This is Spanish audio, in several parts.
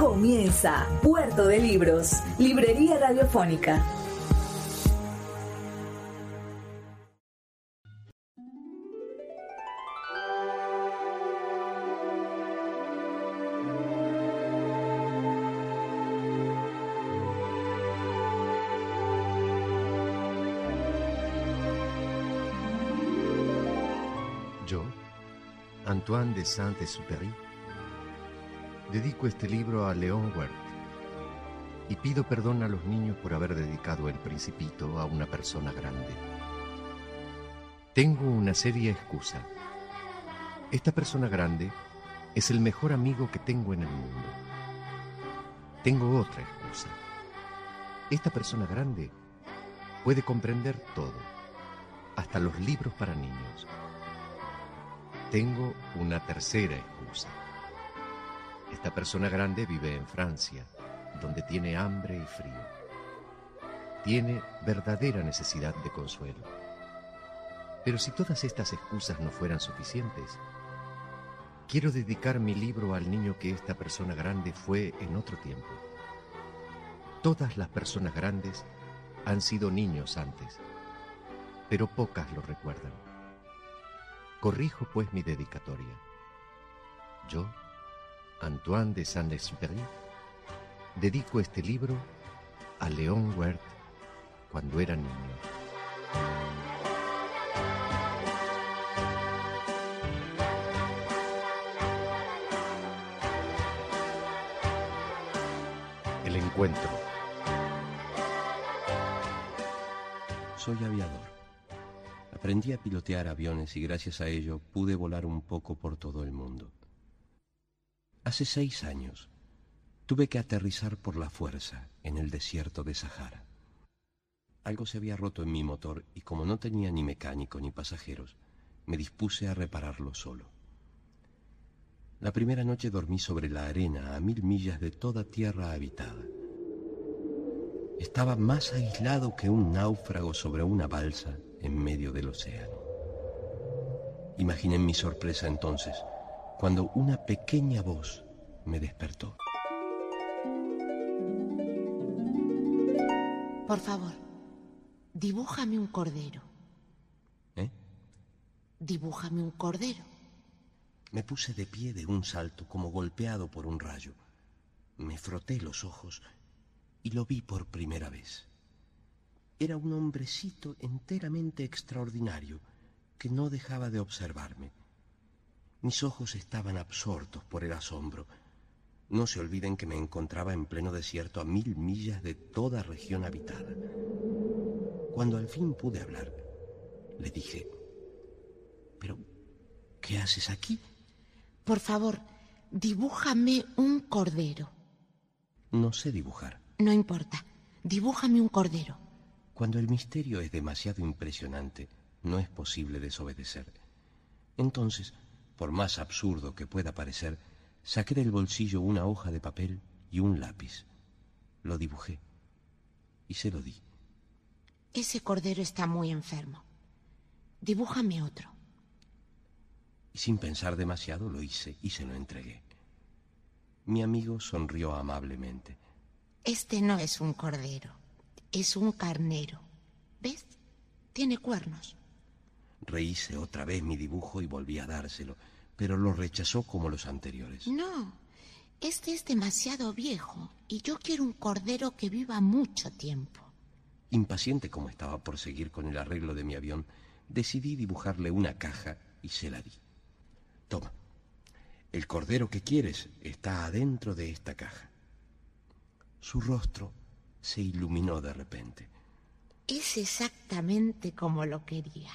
Comienza Puerto de Libros, Librería Radiofónica. Yo, Antoine de Saint-Exupéry, dedico este libro a León Huert y pido perdón a los niños por haber dedicado el principito a una persona grande. Tengo una seria excusa. Esta persona grande es el mejor amigo que tengo en el mundo. Tengo otra excusa. Esta persona grande puede comprender todo, hasta los libros para niños. Tengo una tercera excusa. Esta persona grande vive en Francia, donde tiene hambre y frío. Tiene verdadera necesidad de consuelo. Pero si todas estas excusas no fueran suficientes, quiero dedicar mi libro al niño que esta persona grande fue en otro tiempo. Todas las personas grandes han sido niños antes, pero pocas lo recuerdan. Corrijo pues mi dedicatoria. Yo, Antoine de Saint-Exupéry, dedico este libro a León Huert cuando era niño. El encuentro. Soy aviador. Aprendí a pilotear aviones y gracias a ello pude volar un poco por todo el mundo. Hace seis años tuve que aterrizar por la fuerza en el desierto de Sahara. Algo se había roto en mi motor y como no tenía ni mecánico ni pasajeros, me dispuse a repararlo solo. La primera noche dormí sobre la arena a mil millas de toda tierra habitada. Estaba más aislado que un náufrago sobre una balsa en medio del océano. Imaginé mi sorpresa entonces cuando una pequeña voz me despertó. Por favor, dibújame un cordero. ¿Eh? Dibújame un cordero. Me puse de pie de un salto como golpeado por un rayo. Me froté los ojos y lo vi por primera vez. Era un hombrecito enteramente extraordinario que no dejaba de observarme. Mis ojos estaban absortos por el asombro. No se olviden que me encontraba en pleno desierto a mil millas de toda región habitada. Cuando al fin pude hablar, le dije, pero, ¿qué haces aquí? Por favor, dibújame un cordero. No sé dibujar. No importa, dibújame un cordero. Cuando el misterio es demasiado impresionante, no es posible desobedecer. Entonces, por más absurdo que pueda parecer, saqué del bolsillo una hoja de papel y un lápiz. Lo dibujé y se lo di. Ese cordero está muy enfermo. Dibújame otro. Y sin pensar demasiado lo hice y se lo entregué. Mi amigo sonrió amablemente. Este no es un cordero, es un carnero. ¿Ves? Tiene cuernos. Rehice otra vez mi dibujo y volví a dárselo, pero lo rechazó como los anteriores. No, este es demasiado viejo y yo quiero un cordero que viva mucho tiempo. Impaciente como estaba por seguir con el arreglo de mi avión, decidí dibujarle una caja y se la di. Toma, el cordero que quieres está adentro de esta caja. Su rostro se iluminó de repente. Es exactamente como lo quería.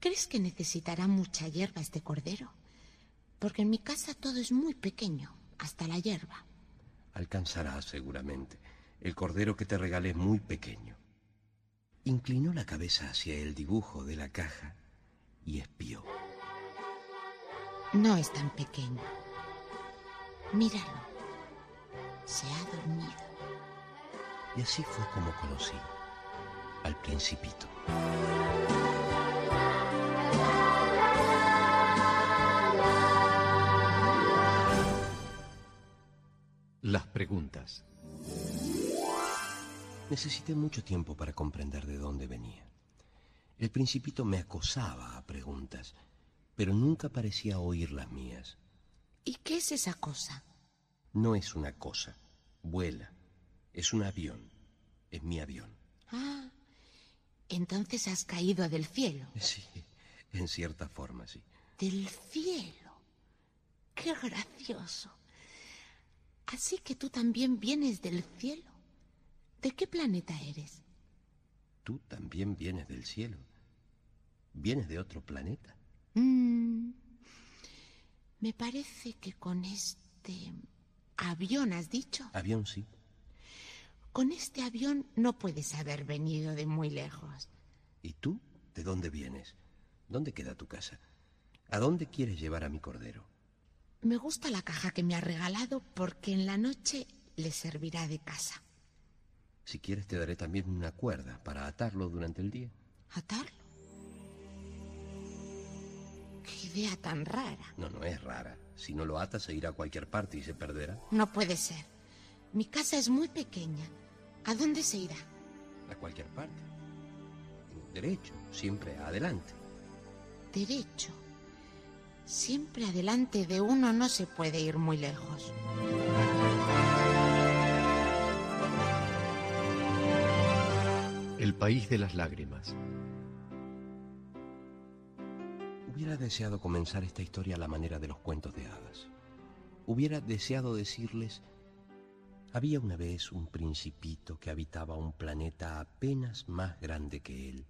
¿Crees que necesitará mucha hierba este cordero? Porque en mi casa todo es muy pequeño, hasta la hierba. Alcanzará seguramente. El cordero que te regalé es muy pequeño. Inclinó la cabeza hacia el dibujo de la caja y espió. No es tan pequeño. Míralo. Se ha dormido. Y así fue como conocí al principito. Las preguntas. Necesité mucho tiempo para comprender de dónde venía. El principito me acosaba a preguntas, pero nunca parecía oír las mías. ¿Y qué es esa cosa? No es una cosa, vuela. Es un avión. Es mi avión. Ah, entonces has caído del cielo. Sí, en cierta forma, sí. Del cielo. Qué gracioso. Así que tú también vienes del cielo. ¿De qué planeta eres? Tú también vienes del cielo. ¿Vienes de otro planeta? Mm, me parece que con este avión has dicho. Avión, sí. Con este avión no puedes haber venido de muy lejos. ¿Y tú? ¿De dónde vienes? ¿Dónde queda tu casa? ¿A dónde quieres llevar a mi cordero? Me gusta la caja que me ha regalado porque en la noche le servirá de casa. Si quieres te daré también una cuerda para atarlo durante el día. ¿Atarlo? Qué idea tan rara. No, no es rara. Si no lo atas se irá a cualquier parte y se perderá. No puede ser. Mi casa es muy pequeña. ¿A dónde se irá? A cualquier parte. Derecho, siempre adelante. Derecho. Siempre adelante de uno no se puede ir muy lejos. El país de las lágrimas. Hubiera deseado comenzar esta historia a la manera de los cuentos de hadas. Hubiera deseado decirles, había una vez un principito que habitaba un planeta apenas más grande que él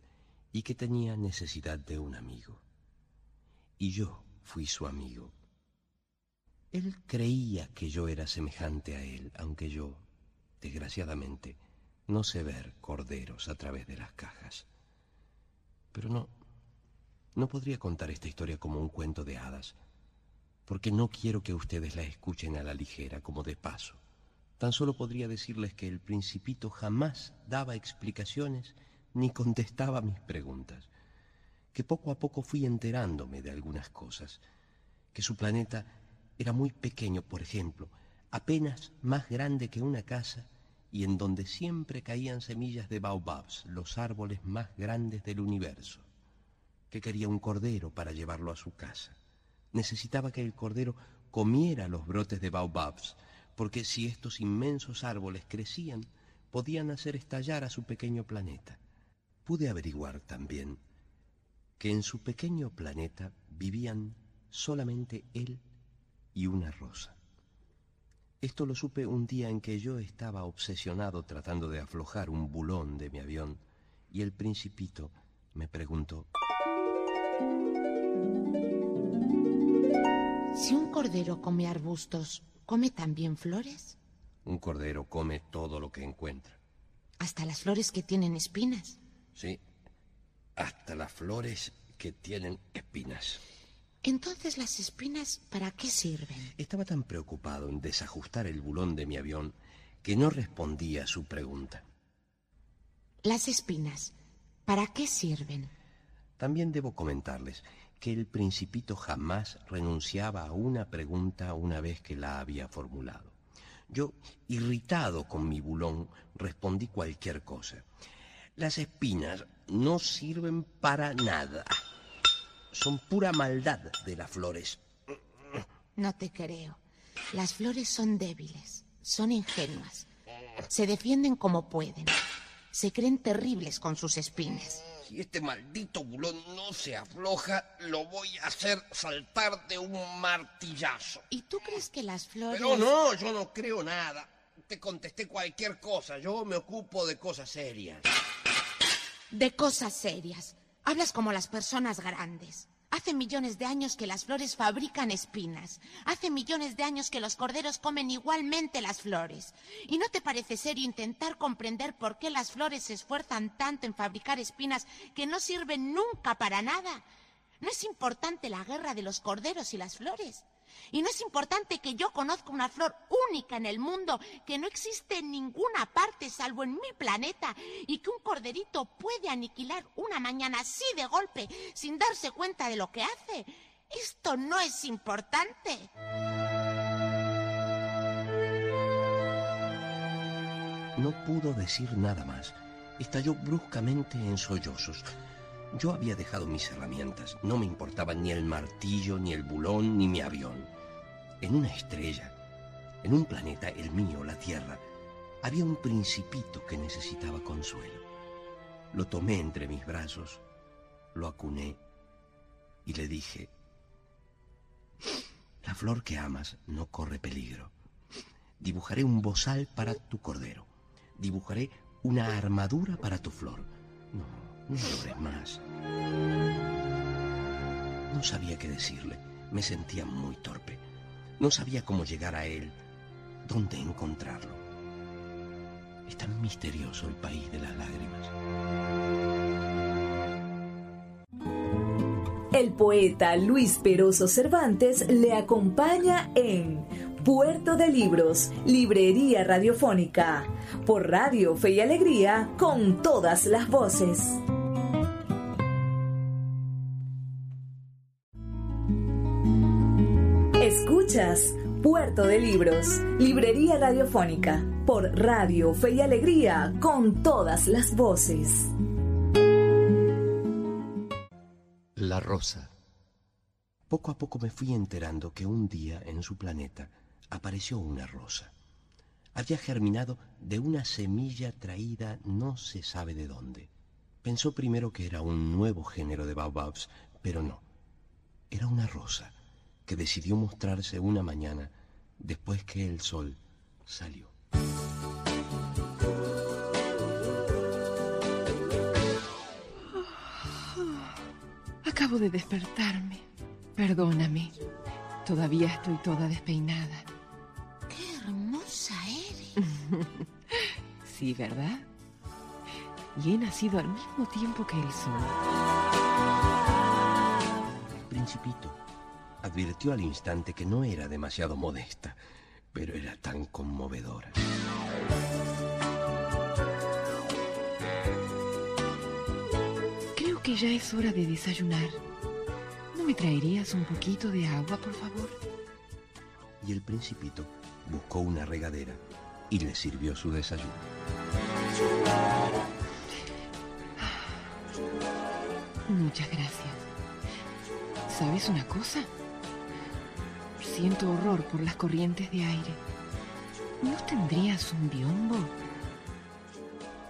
y que tenía necesidad de un amigo. Y yo fui su amigo. Él creía que yo era semejante a él, aunque yo, desgraciadamente, no sé ver corderos a través de las cajas. Pero no, no podría contar esta historia como un cuento de hadas, porque no quiero que ustedes la escuchen a la ligera, como de paso. Tan solo podría decirles que el principito jamás daba explicaciones ni contestaba mis preguntas, que poco a poco fui enterándome de algunas cosas, que su planeta era muy pequeño, por ejemplo, apenas más grande que una casa, y en donde siempre caían semillas de baobabs, los árboles más grandes del universo, que quería un cordero para llevarlo a su casa. Necesitaba que el cordero comiera los brotes de baobabs, porque si estos inmensos árboles crecían, podían hacer estallar a su pequeño planeta. Pude averiguar también que en su pequeño planeta vivían solamente él y una rosa. Esto lo supe un día en que yo estaba obsesionado tratando de aflojar un bulón de mi avión y el principito me preguntó, Si un cordero come arbustos, ¿come también flores? un cordero come todo lo que encuentra. Hasta las flores que tienen espinas. Sí, hasta las flores que tienen espinas. Entonces las espinas, ¿para qué sirven? Estaba tan preocupado en desajustar el bulón de mi avión que no respondía a su pregunta. Las espinas, ¿para qué sirven? También debo comentarles que el principito jamás renunciaba a una pregunta una vez que la había formulado. Yo, irritado con mi bulón, respondí cualquier cosa. Las espinas no sirven para nada. Son pura maldad de las flores. No te creo. Las flores son débiles, son ingenuas. Se defienden como pueden. Se creen terribles con sus espinas. Si este maldito bulón no se afloja, lo voy a hacer saltar de un martillazo. ¿Y tú crees que las flores... Pero no, yo no creo nada. Te contesté cualquier cosa. Yo me ocupo de cosas serias. De cosas serias. Hablas como las personas grandes. Hace millones de años que las flores fabrican espinas. Hace millones de años que los corderos comen igualmente las flores. ¿Y no te parece serio intentar comprender por qué las flores se esfuerzan tanto en fabricar espinas que no sirven nunca para nada? ¿No es importante la guerra de los corderos y las flores? Y no es importante que yo conozca una flor única en el mundo que no existe en ninguna parte salvo en mi planeta y que un corderito puede aniquilar una mañana así de golpe sin darse cuenta de lo que hace. Esto no es importante. No pudo decir nada más. Estalló bruscamente en sollozos. Yo había dejado mis herramientas. No me importaban ni el martillo, ni el bulón, ni mi avión. En una estrella, en un planeta, el mío, la Tierra, había un principito que necesitaba consuelo. Lo tomé entre mis brazos, lo acuné y le dije, la flor que amas no corre peligro. Dibujaré un bozal para tu cordero. Dibujaré una armadura para tu flor. No, no más. No sabía qué decirle. Me sentía muy torpe. No sabía cómo llegar a él, dónde encontrarlo. Es tan misterioso el país de las lágrimas. El poeta Luis Peroso Cervantes le acompaña en Puerto de Libros, Librería Radiofónica, por Radio Fe y Alegría, con todas las voces. Puerto de Libros, Librería Radiofónica, por Radio Fe y Alegría, con todas las voces. La rosa. Poco a poco me fui enterando que un día en su planeta apareció una rosa. Había germinado de una semilla traída no se sabe de dónde. Pensó primero que era un nuevo género de baobabs, pero no. Era una rosa que decidió mostrarse una mañana después que el sol salió. Acabo de despertarme. Perdóname. Todavía estoy toda despeinada. ¡Qué hermosa eres! sí, ¿verdad? Y he nacido al mismo tiempo que el sol. Principito advirtió al instante que no era demasiado modesta, pero era tan conmovedora. Creo que ya es hora de desayunar. ¿No me traerías un poquito de agua, por favor? Y el principito buscó una regadera y le sirvió su desayuno. Muchas gracias. ¿Sabes una cosa? Siento horror por las corrientes de aire. ¿No tendrías un biombo?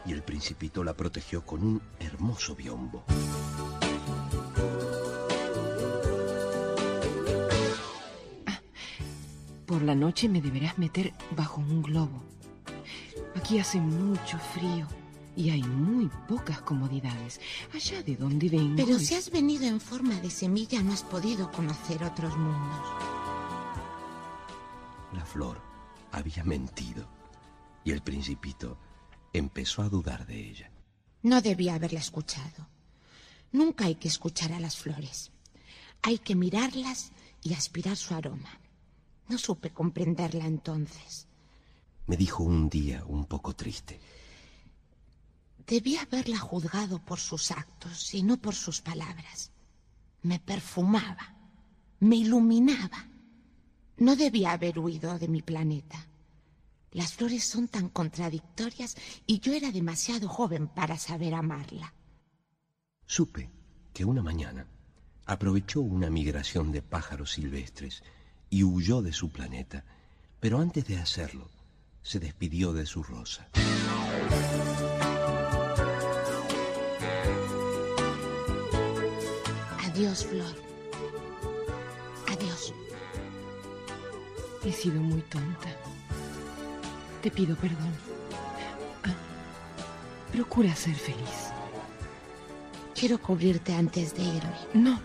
Y el principito la protegió con un hermoso biombo. Ah, por la noche me deberás meter bajo un globo. Aquí hace mucho frío y hay muy pocas comodidades. Allá de donde vengo. Pero si has venido en forma de semilla no has podido conocer otros mundos. Flor había mentido y el principito empezó a dudar de ella. No debía haberla escuchado. Nunca hay que escuchar a las flores. Hay que mirarlas y aspirar su aroma. No supe comprenderla entonces. Me dijo un día un poco triste. Debía haberla juzgado por sus actos y no por sus palabras. Me perfumaba, me iluminaba. No debía haber huido de mi planeta. Las flores son tan contradictorias y yo era demasiado joven para saber amarla. Supe que una mañana aprovechó una migración de pájaros silvestres y huyó de su planeta, pero antes de hacerlo, se despidió de su rosa. Adiós, Flor. He sido muy tonta. Te pido perdón. Ah, procura ser feliz. Quiero cubrirte antes de irme. No,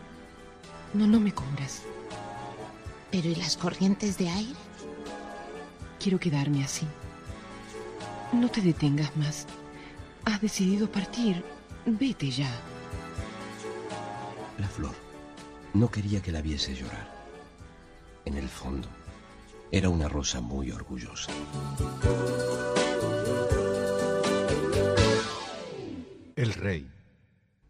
No, no me cubras. ¿Pero y las corrientes de aire? Quiero quedarme así. No te detengas más. Has decidido partir. Vete ya. La flor no quería que la viese llorar. En el fondo, era una rosa muy orgullosa. El rey.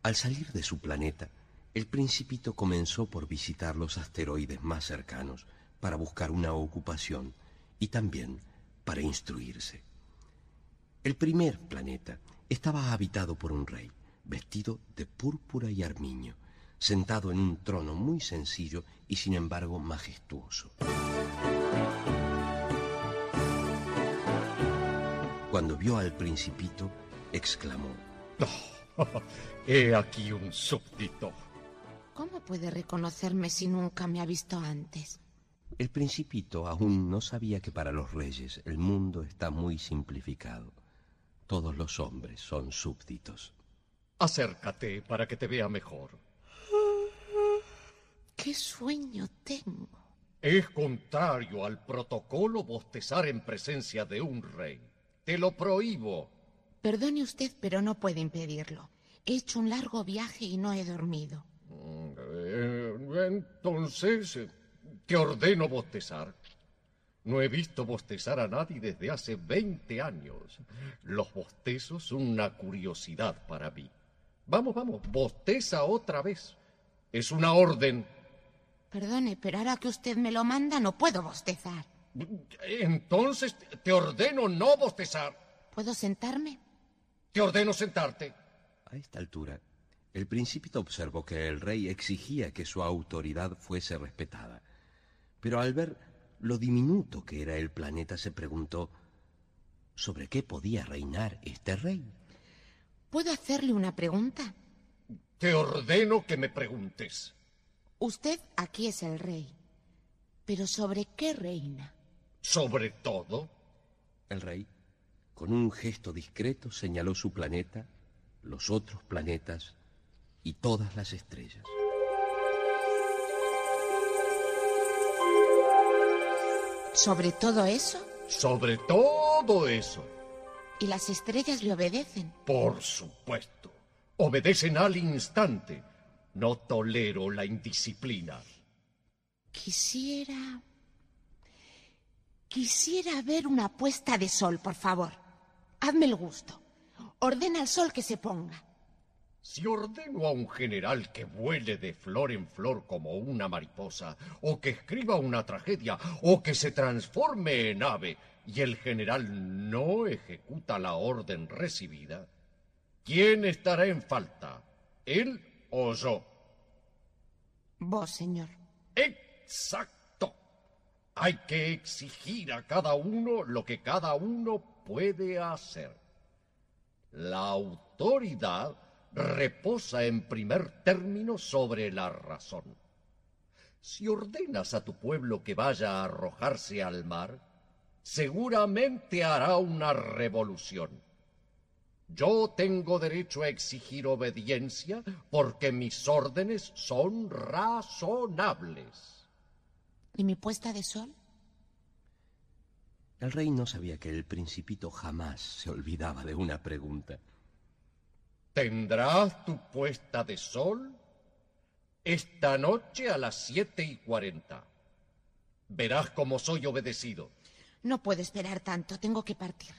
Al salir de su planeta, el principito comenzó por visitar los asteroides más cercanos para buscar una ocupación y también para instruirse. El primer planeta estaba habitado por un rey, vestido de púrpura y armiño, sentado en un trono muy sencillo y sin embargo majestuoso. Cuando vio al principito, exclamó, He aquí un súbdito. ¿Cómo puede reconocerme si nunca me ha visto antes? El principito aún no sabía que para los reyes el mundo está muy simplificado. Todos los hombres son súbditos. Acércate para que te vea mejor. ¿Qué sueño tengo? Es contrario al protocolo bostezar en presencia de un rey. Te lo prohíbo. Perdone usted, pero no puede impedirlo. He hecho un largo viaje y no he dormido. Eh, entonces, eh, te ordeno bostezar. No he visto bostezar a nadie desde hace 20 años. Los bostezos son una curiosidad para mí. Vamos, vamos, bosteza otra vez. Es una orden. Perdone, pero ahora que usted me lo manda, no puedo bostezar. Entonces te ordeno no bostezar. ¿Puedo sentarme? Te ordeno sentarte. A esta altura, el principito observó que el rey exigía que su autoridad fuese respetada. Pero al ver lo diminuto que era el planeta, se preguntó sobre qué podía reinar este rey. ¿Puedo hacerle una pregunta? Te ordeno que me preguntes. Usted aquí es el rey. ¿Pero sobre qué reina? Sobre todo. El rey, con un gesto discreto, señaló su planeta, los otros planetas y todas las estrellas. ¿Sobre todo eso? Sobre todo eso. ¿Y las estrellas le obedecen? Por supuesto. Obedecen al instante. No tolero la indisciplina. Quisiera... Quisiera ver una puesta de sol, por favor. Hazme el gusto. Ordena al sol que se ponga. Si ordeno a un general que vuele de flor en flor como una mariposa, o que escriba una tragedia, o que se transforme en ave, y el general no ejecuta la orden recibida, ¿quién estará en falta? ¿Él o yo? Vos, señor. Exacto. Hay que exigir a cada uno lo que cada uno puede hacer. La autoridad reposa en primer término sobre la razón. Si ordenas a tu pueblo que vaya a arrojarse al mar, seguramente hará una revolución. Yo tengo derecho a exigir obediencia porque mis órdenes son razonables. ¿Y mi puesta de sol? El rey no sabía que el principito jamás se olvidaba de una pregunta. Tendrás tu puesta de sol esta noche a las siete y cuarenta. Verás cómo soy obedecido. No puedo esperar tanto, tengo que partir.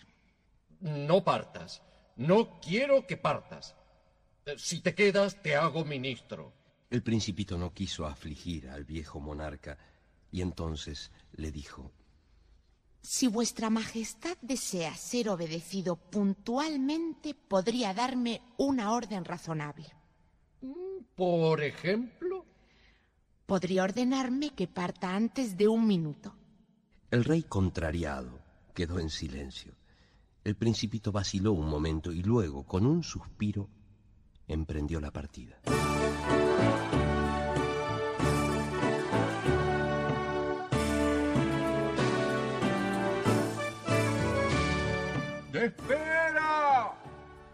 No partas. No quiero que partas. Si te quedas, te hago ministro. El principito no quiso afligir al viejo monarca y entonces le dijo, Si vuestra majestad desea ser obedecido puntualmente, podría darme una orden razonable. Por ejemplo, Podría ordenarme que parta antes de un minuto. El rey contrariado quedó en silencio. El principito vaciló un momento y luego, con un suspiro, emprendió la partida. ¡Espera!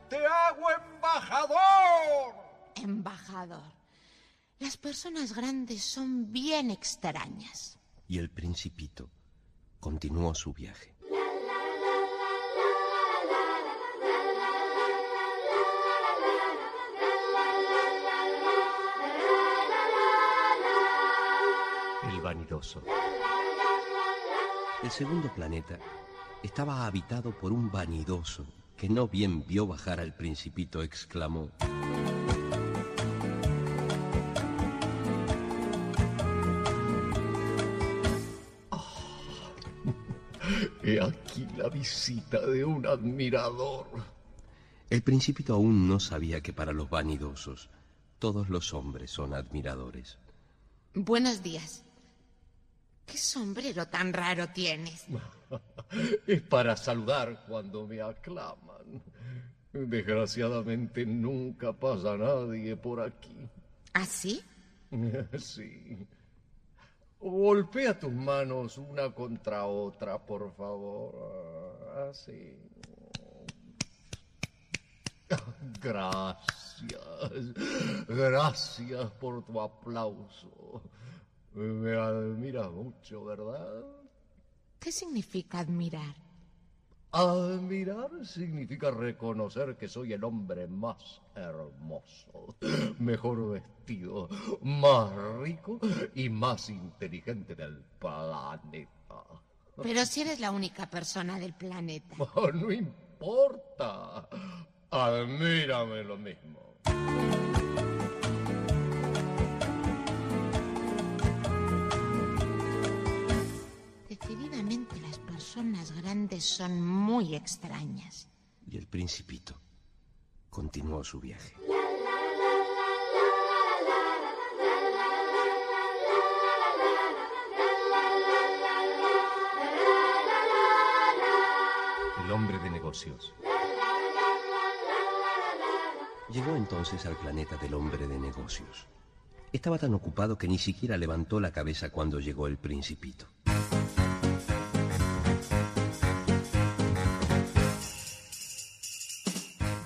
¡Te hago embajador! Embajador. Las personas grandes son bien extrañas. Y el principito continuó su viaje. El vanidoso. El segundo planeta estaba habitado por un vanidoso que no bien vio bajar al principito, exclamó. He aquí la visita de un admirador. El principito aún no sabía que para los vanidosos todos los hombres son admiradores. Buenos días. ¿Qué sombrero tan raro tienes? Es para saludar cuando me aclaman. Desgraciadamente nunca pasa nadie por aquí. ¿Ah, sí? Sí. Golpea tus manos una contra otra, por favor. Así. Gracias. Gracias por tu aplauso. Me admiras mucho, ¿verdad? ¿Qué significa admirar? Admirar significa reconocer que soy el hombre más hermoso, mejor vestido, más rico y más inteligente del planeta. Pero si eres la única persona del planeta. No importa. Admírame lo mismo. Personas grandes son muy extrañas. Y el principito continuó su viaje. El hombre de negocios. Llegó entonces al planeta del hombre de negocios. Estaba tan ocupado que ni siquiera levantó la cabeza cuando llegó el principito.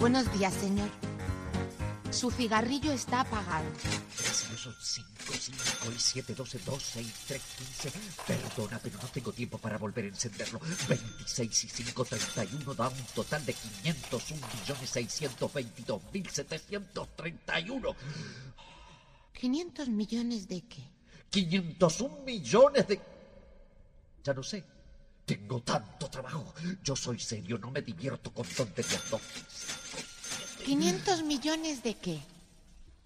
Buenos días, señor. Su cigarrillo está apagado. Son 5, 5 y 7, 12, 12 y 3, 15. Perdona, pero no tengo tiempo para volver a encenderlo. 26 y 5, 31 da un total de 501 millones 622 mil 731. ¿500 millones de qué? 501 millones de... Ya no sé. Tengo tanto trabajo. Yo soy serio, no me divierto con tonterías. No. ¿500 millones de qué?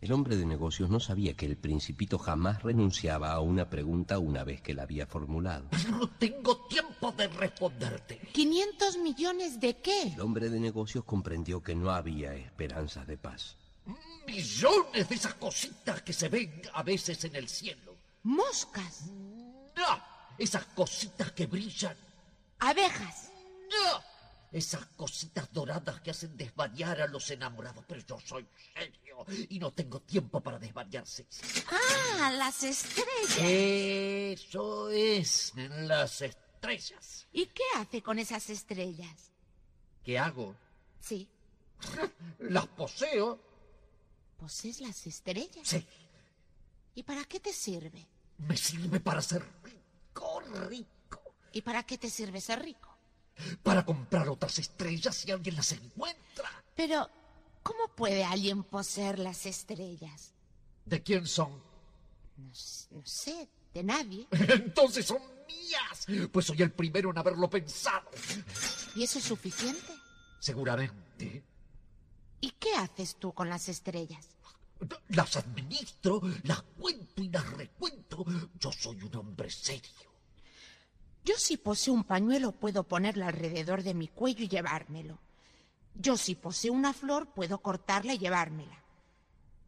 El hombre de negocios no sabía que el principito jamás renunciaba a una pregunta una vez que la había formulado. No tengo tiempo de responderte. ¿500 millones de qué? El hombre de negocios comprendió que no había esperanzas de paz. Millones de esas cositas que se ven a veces en el cielo. Moscas, No, esas cositas que brillan. Abejas. Esas cositas doradas que hacen desvariar a los enamorados. Pero yo soy serio y no tengo tiempo para desvariarse. Ah, las estrellas. Eso es, las estrellas. ¿Y qué hace con esas estrellas? ¿Qué hago? Sí, Las poseo. posees las estrellas. Sí, ¿Y para qué te sirve? me sirve para ser rico, rico. ¿Y para qué te sirve ser rico? Para comprar otras estrellas si alguien las encuentra. Pero, ¿cómo puede alguien poseer las estrellas? ¿De quién son? No, no sé, de nadie. Entonces son mías. Pues soy el primero en haberlo pensado. ¿Y eso es suficiente? Seguramente. ¿Y qué haces tú con las estrellas? Las administro, las cuento y las recuento. Yo soy un hombre serio. Yo si poseo un pañuelo puedo ponerlo alrededor de mi cuello y llevármelo. Yo si poseo una flor puedo cortarla y llevármela.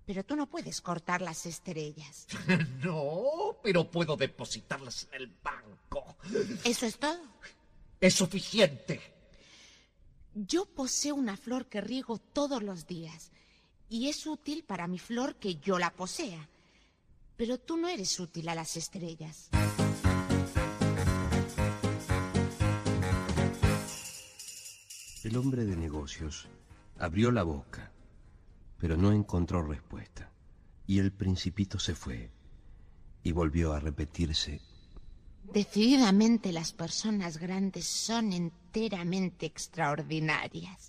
Pero tú no puedes cortar las estrellas. No, pero puedo depositarlas en el banco. ¿Eso es todo? Es suficiente. Yo poseo una flor que riego todos los días y es útil para mi flor que yo la posea. Pero tú no eres útil a las estrellas. El hombre de negocios abrió la boca, pero no encontró respuesta. Y el principito se fue y volvió a repetirse. Decididamente las personas grandes son enteramente extraordinarias.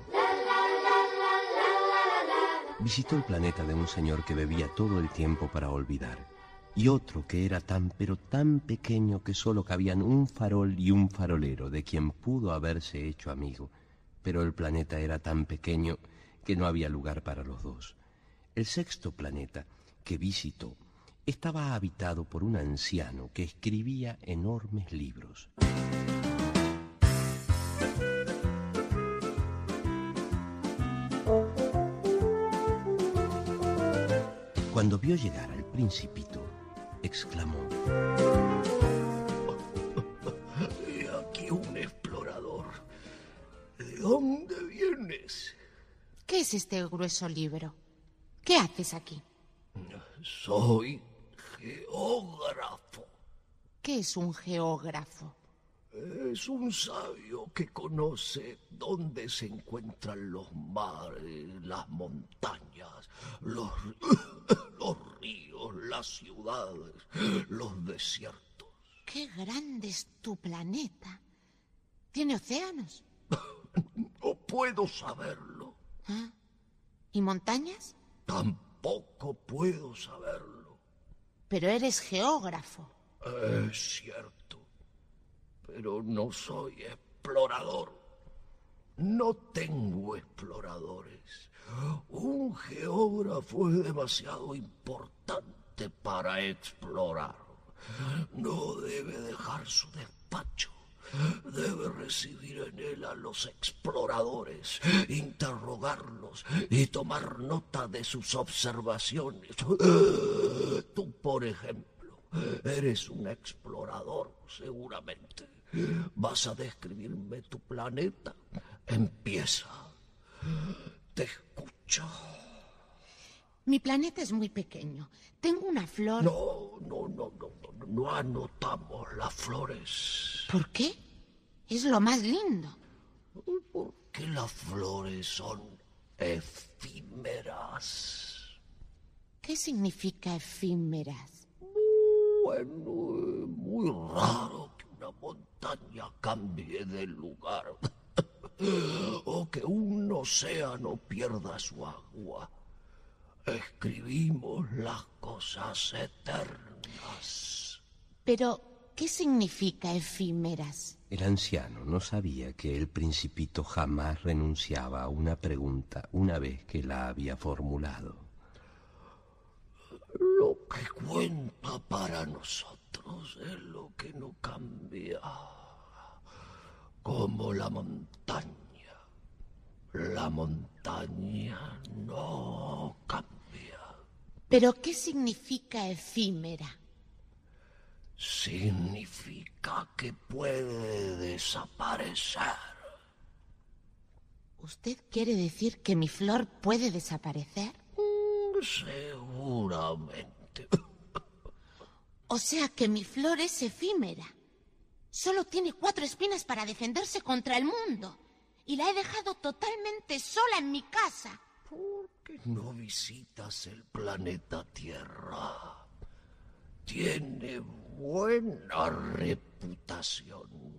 visitó el planeta de un señor que bebía todo el tiempo para olvidar, y otro que era tan pero tan pequeño que solo cabían un farol y un farolero, de quien pudo haberse hecho amigo, pero el planeta era tan pequeño que no había lugar para los dos. El sexto planeta que visitó estaba habitado por un anciano que escribía enormes libros. Cuando vio llegar al principito, exclamó. Y aquí un explorador. ¿De dónde vienes? ¿Qué es este grueso libro? ¿Qué haces aquí? Soy geógrafo. ¿Qué es un geógrafo? Es un sabio que conoce dónde se encuentran los mares, las montañas, los, los ríos, las ciudades, los desiertos. ¡Qué grande es tu planeta! ¿Tiene océanos? No puedo saberlo. ¿Ah? ¿Y montañas? Tampoco puedo saberlo. Pero eres geógrafo. Es cierto pero no soy explorador. No tengo exploradores. Un geógrafo es demasiado importante para explorar. No debe dejar su despacho. Debe recibir en él a los exploradores, interrogarlos y tomar nota de sus observaciones. Tú, por ejemplo, eres un explorador, seguramente. Vas a describirme tu planeta. Empieza. Te escucho. Mi planeta es muy pequeño. Tengo una flor. No, no, no, no, no, no anotamos las flores. ¿Por qué? Es lo más lindo. Porque las flores son efímeras. ¿Qué significa efímeras? Bueno, muy raro que una montaña cambie de lugar. o que un océano pierda su agua. Escribimos las cosas eternas. Pero, ¿qué significa efímeras? El anciano no sabía que el principito jamás renunciaba a una pregunta una vez que la había formulado. Lo que cuenta para nosotros es lo que no cambia, como la montaña. La montaña no cambia. ¿Pero qué significa efímera? Significa que puede desaparecer. ¿Usted quiere decir que mi flor puede desaparecer? Mm, seguramente. O sea que mi flor es efímera. Solo tiene cuatro espinas para defenderse contra el mundo. Y la he dejado totalmente sola en mi casa. ¿Por qué no visitas el planeta Tierra? Tiene buena reputación.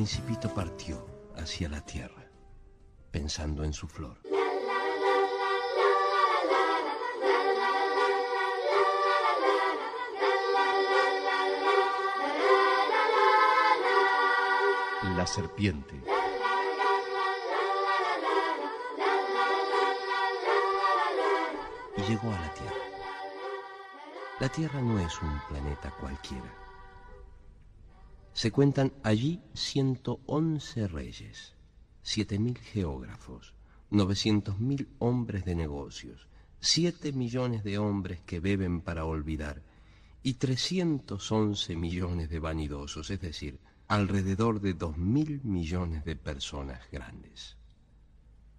principito partió hacia la tierra, pensando en su flor. La serpiente. Y llegó a la Tierra. La Tierra no es un planeta cualquiera. Se cuentan allí 111 reyes, 7.000 geógrafos, 900.000 hombres de negocios, 7 millones de hombres que beben para olvidar y 311 millones de vanidosos, es decir, alrededor de 2.000 millones de personas grandes.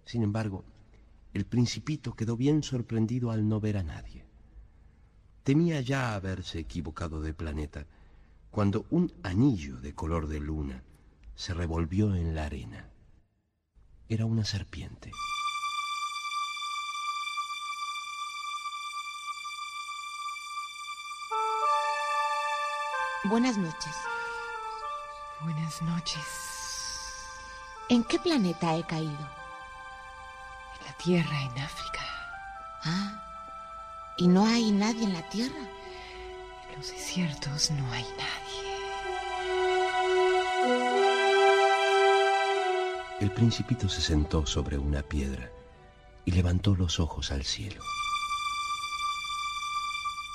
Sin embargo, el principito quedó bien sorprendido al no ver a nadie. Temía ya haberse equivocado de planeta cuando un anillo de color de luna se revolvió en la arena. Era una serpiente. Buenas noches. Buenas noches. ¿En qué planeta he caído? En la Tierra, en África. Ah, ¿y no hay nadie en la Tierra? En los desiertos no hay nadie. El principito se sentó sobre una piedra y levantó los ojos al cielo.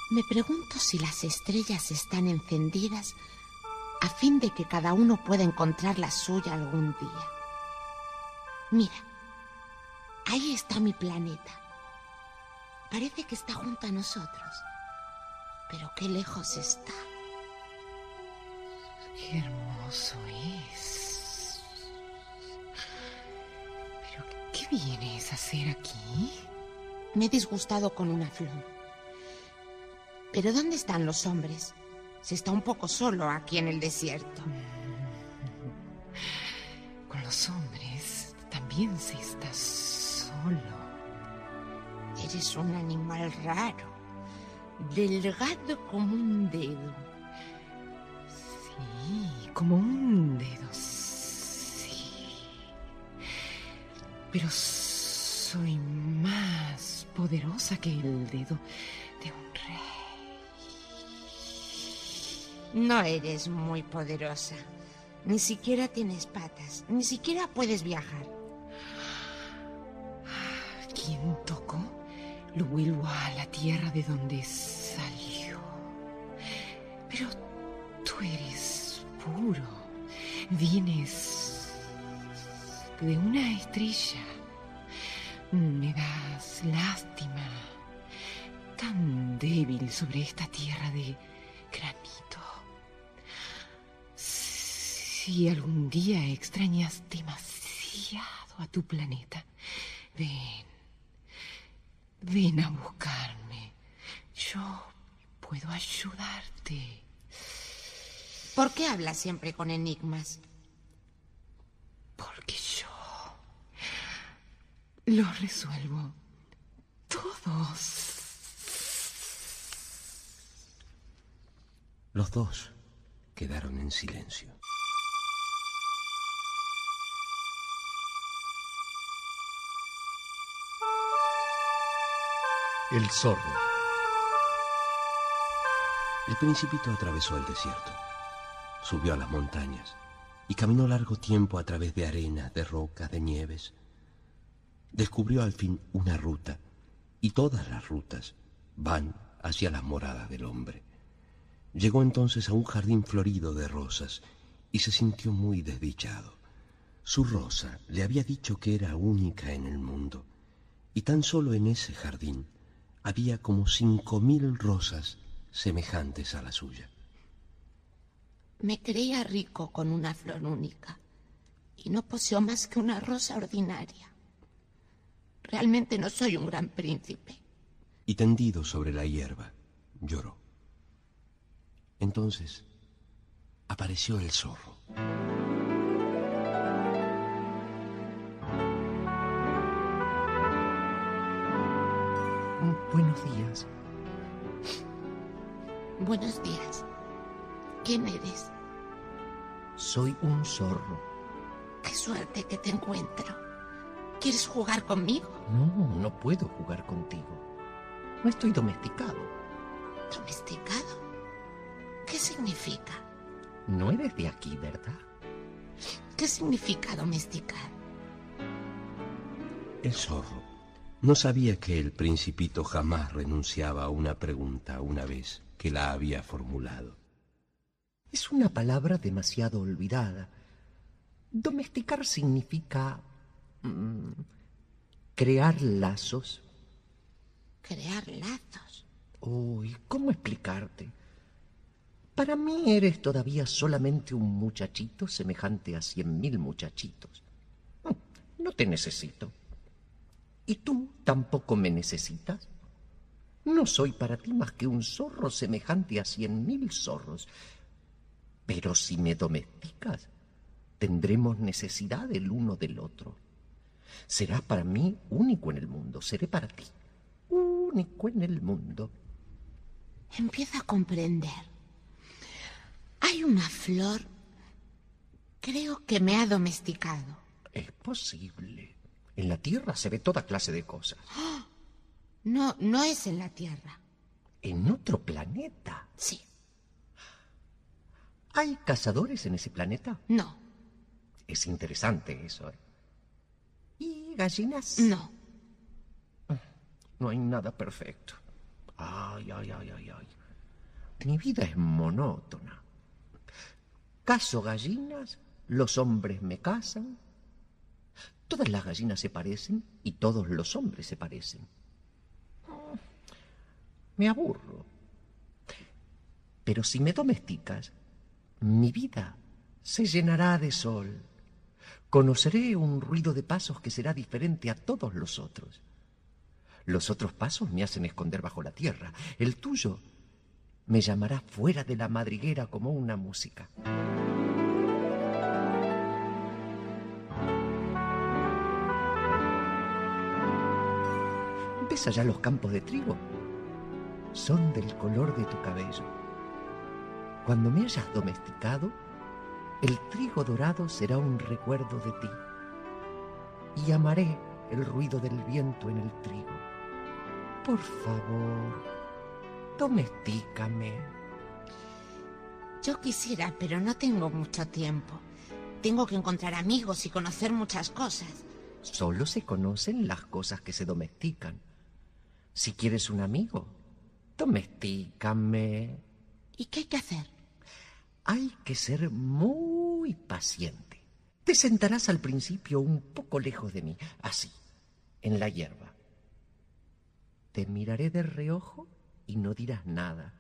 Me pregunto si las estrellas están encendidas a fin de que cada uno pueda encontrar la suya algún día. Mira, ahí está mi planeta. Parece que está junto a nosotros, pero qué lejos está. Qué hermoso es. Vienes a hacer aquí? Me he disgustado con una flor. Pero ¿dónde están los hombres? Se está un poco solo aquí en el desierto. Con los hombres también se está solo. Eres un animal raro, delgado como un dedo. Sí, como un dedo, Pero soy más poderosa que el dedo de un rey. No eres muy poderosa. Ni siquiera tienes patas. Ni siquiera puedes viajar. ¿Quién tocó? Lo vuelvo a la tierra de donde salió. Pero tú eres puro. Vienes de una estrella. Me das lástima. Tan débil sobre esta tierra de granito. Si algún día extrañas demasiado a tu planeta, ven, ven a buscarme. Yo puedo ayudarte. ¿Por qué hablas siempre con enigmas? Porque yo los resuelvo todos. Los dos quedaron en silencio. El zorro. El principito atravesó el desierto, subió a las montañas y caminó largo tiempo a través de arenas, de rocas, de nieves. Descubrió al fin una ruta y todas las rutas van hacia las moradas del hombre. Llegó entonces a un jardín florido de rosas y se sintió muy desdichado. Su rosa le había dicho que era única en el mundo y tan solo en ese jardín había como cinco mil rosas semejantes a la suya. Me creía rico con una flor única y no poseo más que una rosa ordinaria. Realmente no soy un gran príncipe. Y tendido sobre la hierba, lloró. Entonces apareció el zorro. Buenos días. Buenos días. ¿Quién eres? Soy un zorro. Qué suerte que te encuentro. ¿Quieres jugar conmigo? No, no puedo jugar contigo. No estoy domesticado. ¿Domesticado? ¿Qué significa? No eres de aquí, ¿verdad? ¿Qué significa domesticar? El zorro No sabía que el principito jamás renunciaba a una pregunta una vez que la había formulado. Es una palabra demasiado olvidada. Domesticar significa crear lazos. ¿Crear lazos? Uy, ¿cómo explicarte? Para mí eres todavía solamente un muchachito semejante a cien mil muchachitos. Mm, no te necesito. ¿Y tú tampoco me necesitas? No soy para ti más que un zorro semejante a cien mil zorros. Pero si me domesticas, tendremos necesidad el uno del otro. Serás para mí único en el mundo, seré para ti único en el mundo. Empieza a comprender. Hay una flor, creo que me ha domesticado. Es posible. En la Tierra se ve toda clase de cosas. No, no es en la Tierra. ¿En otro planeta? Sí. ¿Hay cazadores en ese planeta? No. Es interesante eso. ¿eh? ¿Y gallinas? No. No hay nada perfecto. Ay, ay, ay, ay, ay. Mi vida es monótona. Caso gallinas, los hombres me casan. Todas las gallinas se parecen y todos los hombres se parecen. Me aburro. Pero si me domesticas, mi vida se llenará de sol. Conoceré un ruido de pasos que será diferente a todos los otros. Los otros pasos me hacen esconder bajo la tierra. El tuyo me llamará fuera de la madriguera como una música. ¿Ves allá los campos de trigo? Son del color de tu cabello. Cuando me hayas domesticado, el trigo dorado será un recuerdo de ti. Y amaré el ruido del viento en el trigo. Por favor, domestícame. Yo quisiera, pero no tengo mucho tiempo. Tengo que encontrar amigos y conocer muchas cosas. Solo se conocen las cosas que se domestican. Si quieres un amigo, domestícame. ¿Y qué hay que hacer? Hay que ser muy paciente. Te sentarás al principio un poco lejos de mí, así, en la hierba. Te miraré de reojo y no dirás nada.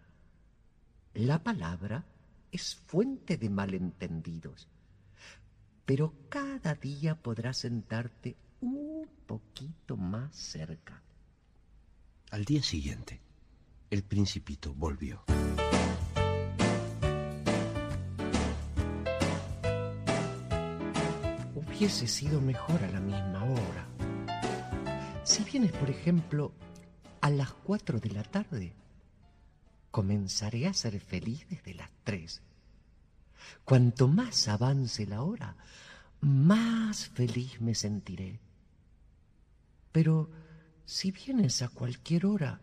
La palabra es fuente de malentendidos, pero cada día podrás sentarte un poquito más cerca. Al día siguiente, el principito volvió. Hubiese sido mejor a la misma hora. Si vienes, por ejemplo, a las cuatro de la tarde, comenzaré a ser feliz desde las tres. Cuanto más avance la hora, más feliz me sentiré. Pero si vienes a cualquier hora,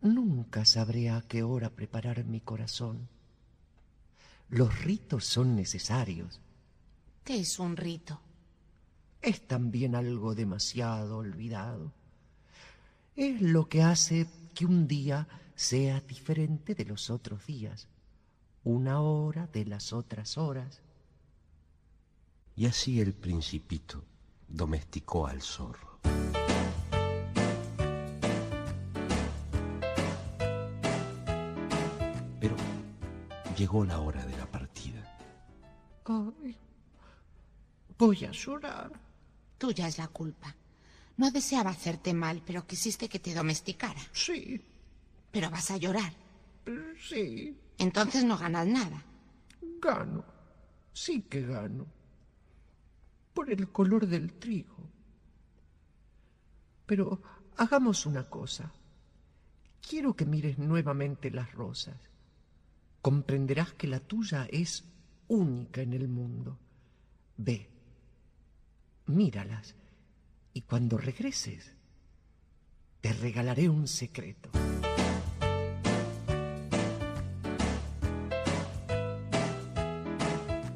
nunca sabré a qué hora preparar mi corazón. Los ritos son necesarios. ¿Qué es un rito? Es también algo demasiado olvidado es lo que hace que un día sea diferente de los otros días, una hora de las otras horas. Y así el principito domesticó al zorro. Pero llegó la hora de la voy a llorar. Tuya es la culpa. No deseaba hacerte mal, pero quisiste que te domesticara. Sí. Pero vas a llorar. Sí. Entonces no ganas nada. Gano. Sí que gano. Por el color del trigo. Pero hagamos una cosa. Quiero que mires nuevamente las rosas. Comprenderás que la tuya es única en el mundo. Ve, míralas y cuando regreses, te regalaré un secreto.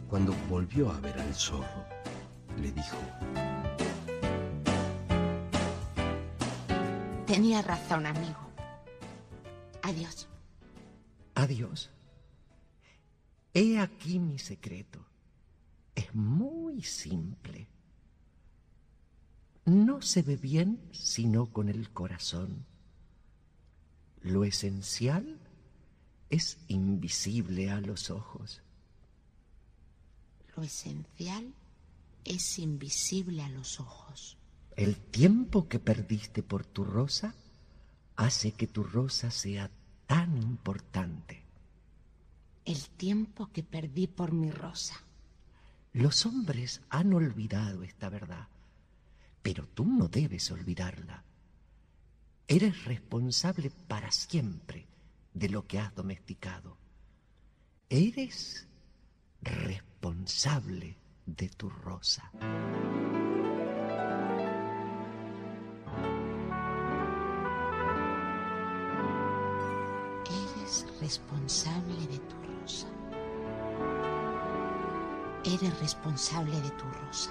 Cuando volvió a ver al zorro, le dijo, Tenía razón, amigo. Adiós. Adiós. He aquí mi secreto. Es muy simple. No se ve bien sino con el corazón. Lo esencial es invisible a los ojos. Lo esencial es invisible a los ojos. El tiempo que perdiste por tu rosa hace que tu rosa sea tan importante. El tiempo que perdí por mi rosa. Los hombres han olvidado esta verdad, pero tú no debes olvidarla. Eres responsable para siempre de lo que has domesticado. Eres responsable de tu rosa. Eres responsable de tu rosa. Eres responsable de tu rosa.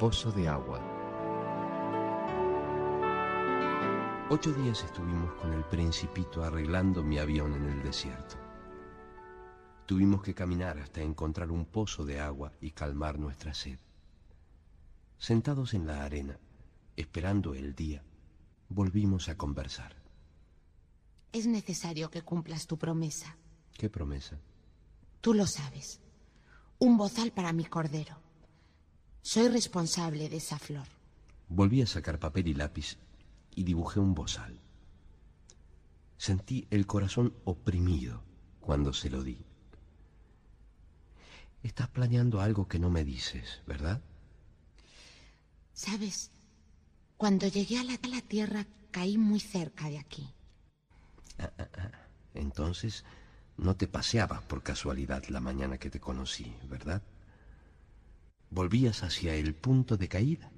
Pozo de agua. Ocho días estuvimos con el principito arreglando mi avión en el desierto. Tuvimos que caminar hasta encontrar un pozo de agua y calmar nuestra sed. Sentados en la arena, esperando el día, volvimos a conversar. Es necesario que cumplas tu promesa. ¿Qué promesa? Tú lo sabes. Un bozal para mi cordero. Soy responsable de esa flor. Volví a sacar papel y lápiz y dibujé un bozal. Sentí el corazón oprimido cuando se lo di. Estás planeando algo que no me dices, ¿verdad? Sabes, cuando llegué a la, a la tierra caí muy cerca de aquí. Ah, ah, ah. Entonces, no te paseabas por casualidad la mañana que te conocí, ¿verdad? ¿Volvías hacia el punto de caída?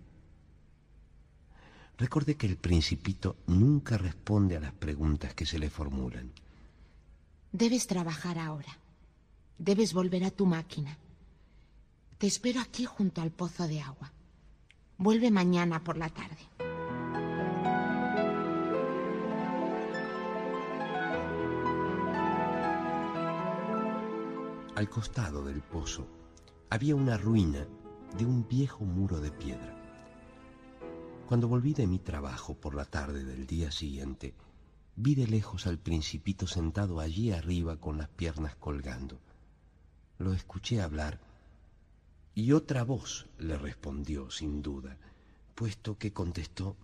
Recordé que el principito nunca responde a las preguntas que se le formulan. Debes trabajar ahora. Debes volver a tu máquina. Te espero aquí junto al pozo de agua. Vuelve mañana por la tarde. Al costado del pozo había una ruina de un viejo muro de piedra. Cuando volví de mi trabajo por la tarde del día siguiente, vi de lejos al principito sentado allí arriba con las piernas colgando. Lo escuché hablar y otra voz le respondió sin duda, puesto que contestó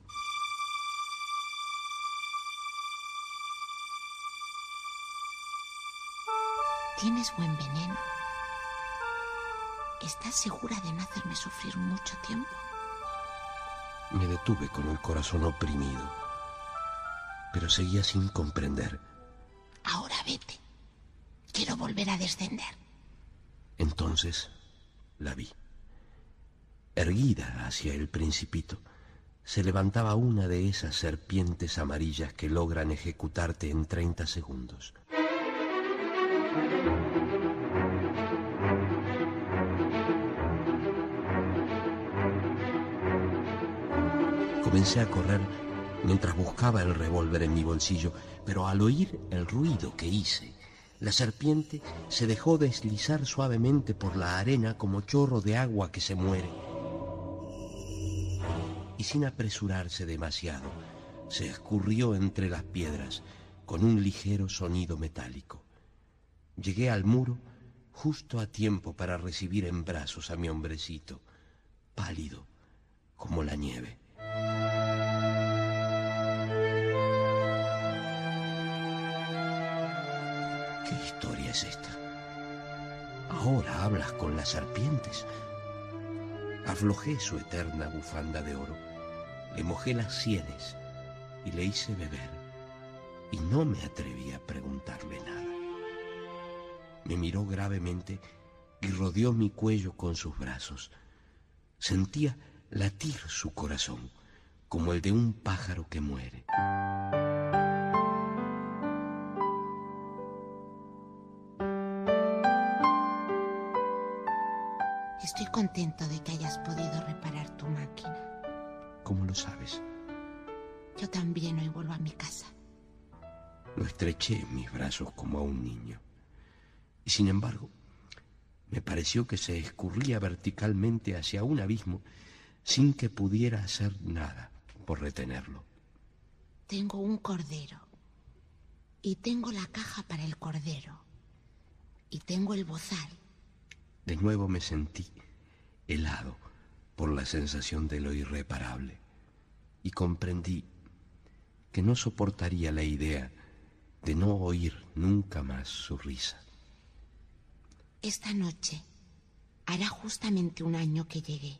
Tienes buen veneno. ¿Estás segura de no hacerme sufrir mucho tiempo? Me detuve con el corazón oprimido, pero seguía sin comprender. Ahora vete. Quiero volver a descender. Entonces la vi. Erguida hacia el principito, se levantaba una de esas serpientes amarillas que logran ejecutarte en 30 segundos. Comencé a correr mientras buscaba el revólver en mi bolsillo, pero al oír el ruido que hice, la serpiente se dejó deslizar suavemente por la arena como chorro de agua que se muere. Y sin apresurarse demasiado, se escurrió entre las piedras con un ligero sonido metálico. Llegué al muro justo a tiempo para recibir en brazos a mi hombrecito, pálido como la nieve. ¿Qué historia es esta? Ahora hablas con las serpientes. Aflojé su eterna bufanda de oro Le mojé las sienes y le hice beber. Y no me atreví a preguntarle nada. Me miró gravemente y rodeó mi cuello con sus brazos. Sentía latir su corazón, como el de un pájaro que muere. Estoy contento de que hayas podido reparar tu máquina. ¿Cómo lo sabes? Yo también hoy vuelvo a mi casa. Lo estreché en mis brazos como a un niño. Y sin embargo, me pareció que se escurría verticalmente hacia un abismo sin que pudiera hacer nada por retenerlo. Tengo un cordero. Y tengo la caja para el cordero. Y tengo el bozal. De nuevo me sentí helado por la sensación de lo irreparable y comprendí que no soportaría la idea de no oír nunca más su risa. Esta noche hará justamente un año que llegué.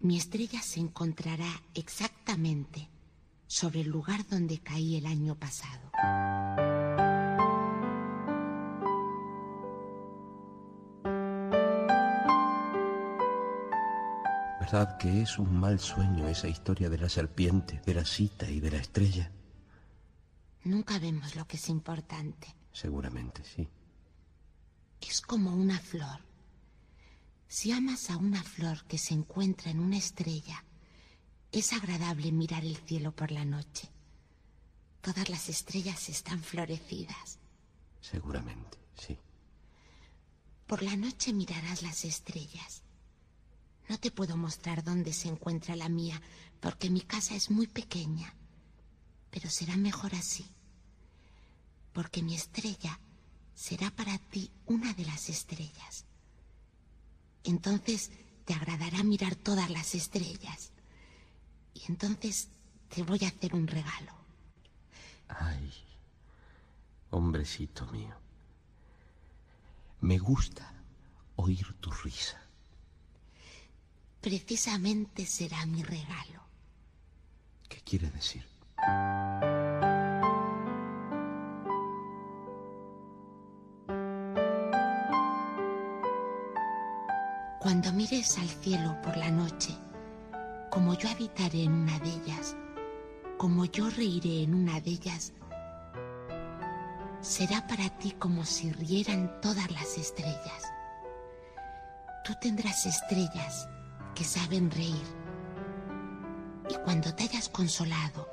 Mi estrella se encontrará exactamente sobre el lugar donde caí el año pasado. ¿Verdad que es un mal sueño esa historia de la serpiente, de la cita y de la estrella? Nunca vemos lo que es importante. Seguramente, sí. Es como una flor. Si amas a una flor que se encuentra en una estrella, es agradable mirar el cielo por la noche. Todas las estrellas están florecidas. Seguramente, sí. Por la noche mirarás las estrellas. No te puedo mostrar dónde se encuentra la mía, porque mi casa es muy pequeña. Pero será mejor así. Porque mi estrella será para ti una de las estrellas. Entonces te agradará mirar todas las estrellas. Y entonces te voy a hacer un regalo. Ay, hombrecito mío. Me gusta oír tu risa. Precisamente será mi regalo. ¿Qué quiere decir? Mires al cielo por la noche, como yo habitaré en una de ellas, como yo reiré en una de ellas, será para ti como si rieran todas las estrellas. Tú tendrás estrellas que saben reír. Y cuando te hayas consolado,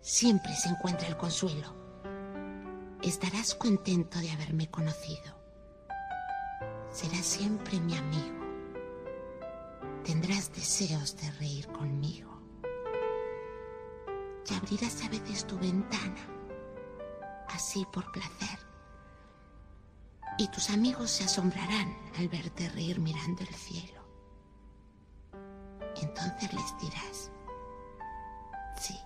siempre se encuentra el consuelo. Estarás contento de haberme conocido. Serás siempre mi amigo. Tendrás deseos de reír conmigo. Y abrirás a veces tu ventana, así por placer. Y tus amigos se asombrarán al verte reír mirando el cielo. Entonces les dirás, sí,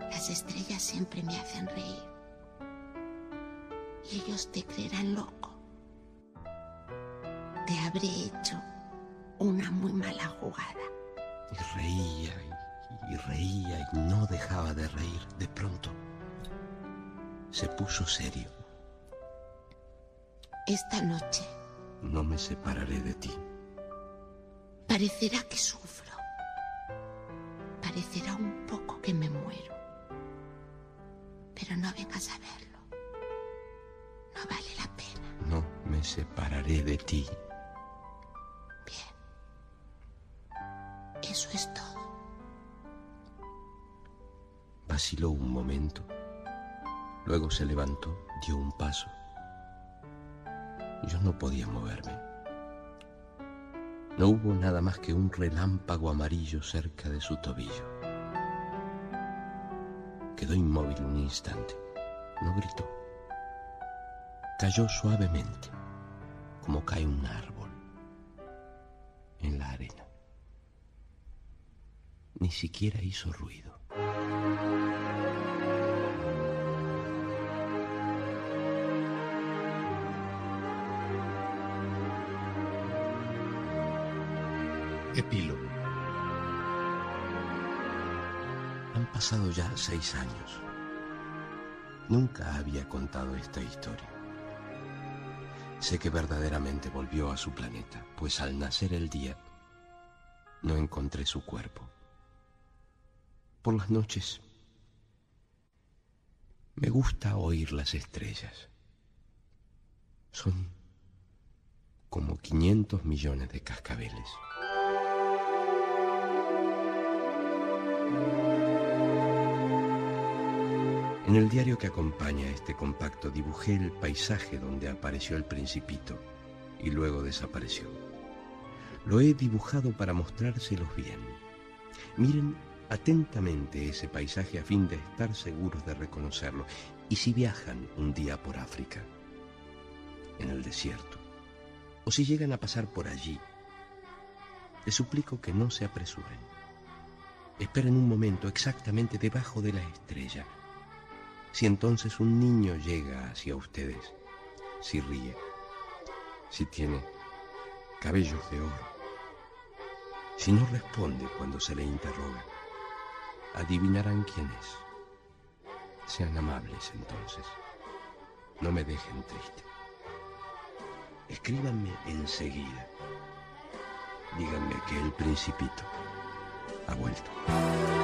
las estrellas siempre me hacen reír. Y ellos te creerán loco. Te habré hecho una muy mala jugada. Y reía y, y reía y no dejaba de reír. De pronto se puso serio. Esta noche No me separaré de ti. parecerá que sufro. Parecerá un poco que me muero. Pero no vengas a verlo. No vale la pena. No me separaré de ti. Eso. Vaciló un momento. Luego se levantó, dio un paso. Yo no podía moverme. No hubo nada más que un relámpago amarillo cerca de su tobillo. Quedó inmóvil un instante. No gritó. Cayó suavemente, como cae un árbol, en la arena. Ni siquiera hizo ruido. Epílogo. pasado ya seis años. Nunca había contado esta historia. Sé que verdaderamente volvió a su planeta, pues al nacer el día no encontré su cuerpo. Por las noches me gusta oír las estrellas. Son como 500 millones de cascabeles. En el diario que acompaña este compacto dibujé el paisaje donde apareció el principito y luego desapareció. Lo he dibujado para mostrárselos bien. Miren atentamente ese paisaje a fin de estar seguros de reconocerlo. Y si viajan un día por África, en el desierto, o si llegan a pasar por allí, les suplico que no se apresuren. Esperen un momento exactamente debajo de la estrella si entonces un niño llega hacia ustedes, si ríe, si tiene cabellos de oro, si no responde cuando se le interroga, adivinarán quién es. Sean amables entonces, no me dejen triste. Escríbanme enseguida. Díganme que el principito ha vuelto.